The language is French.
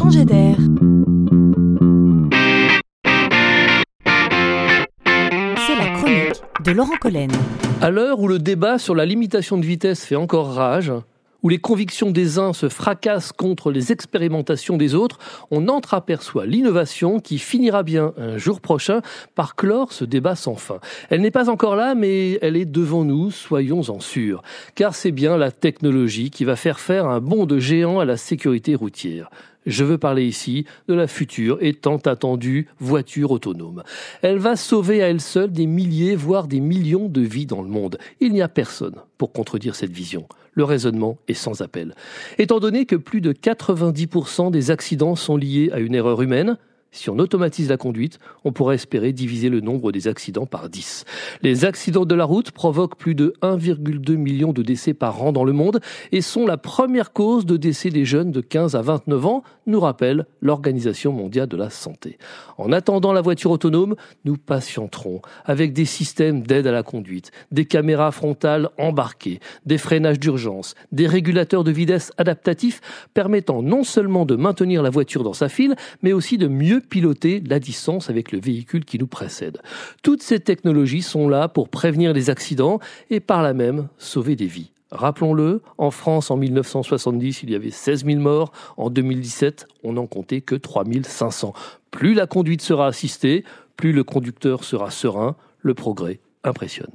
changer d'air. C'est la chronique de Laurent Collen. À l'heure où le débat sur la limitation de vitesse fait encore rage, où les convictions des uns se fracassent contre les expérimentations des autres, on entreaperçoit l'innovation qui finira bien un jour prochain par clore ce débat sans fin. Elle n'est pas encore là, mais elle est devant nous, soyons-en sûrs, car c'est bien la technologie qui va faire faire un bond de géant à la sécurité routière. Je veux parler ici de la future et tant attendue voiture autonome. Elle va sauver à elle seule des milliers, voire des millions de vies dans le monde. Il n'y a personne pour contredire cette vision. Le raisonnement est sans appel. Étant donné que plus de 90% des accidents sont liés à une erreur humaine, si on automatise la conduite, on pourrait espérer diviser le nombre des accidents par 10. Les accidents de la route provoquent plus de 1,2 million de décès par an dans le monde et sont la première cause de décès des jeunes de 15 à 29 ans, nous rappelle l'Organisation mondiale de la santé. En attendant la voiture autonome, nous patienterons avec des systèmes d'aide à la conduite, des caméras frontales embarquées, des freinages d'urgence, des régulateurs de vitesse adaptatifs permettant non seulement de maintenir la voiture dans sa file, mais aussi de mieux piloter la distance avec le véhicule qui nous précède. Toutes ces technologies sont là pour prévenir les accidents et par là même sauver des vies. Rappelons-le, en France en 1970, il y avait 16 000 morts. En 2017, on n'en comptait que 3 500. Plus la conduite sera assistée, plus le conducteur sera serein. Le progrès impressionne.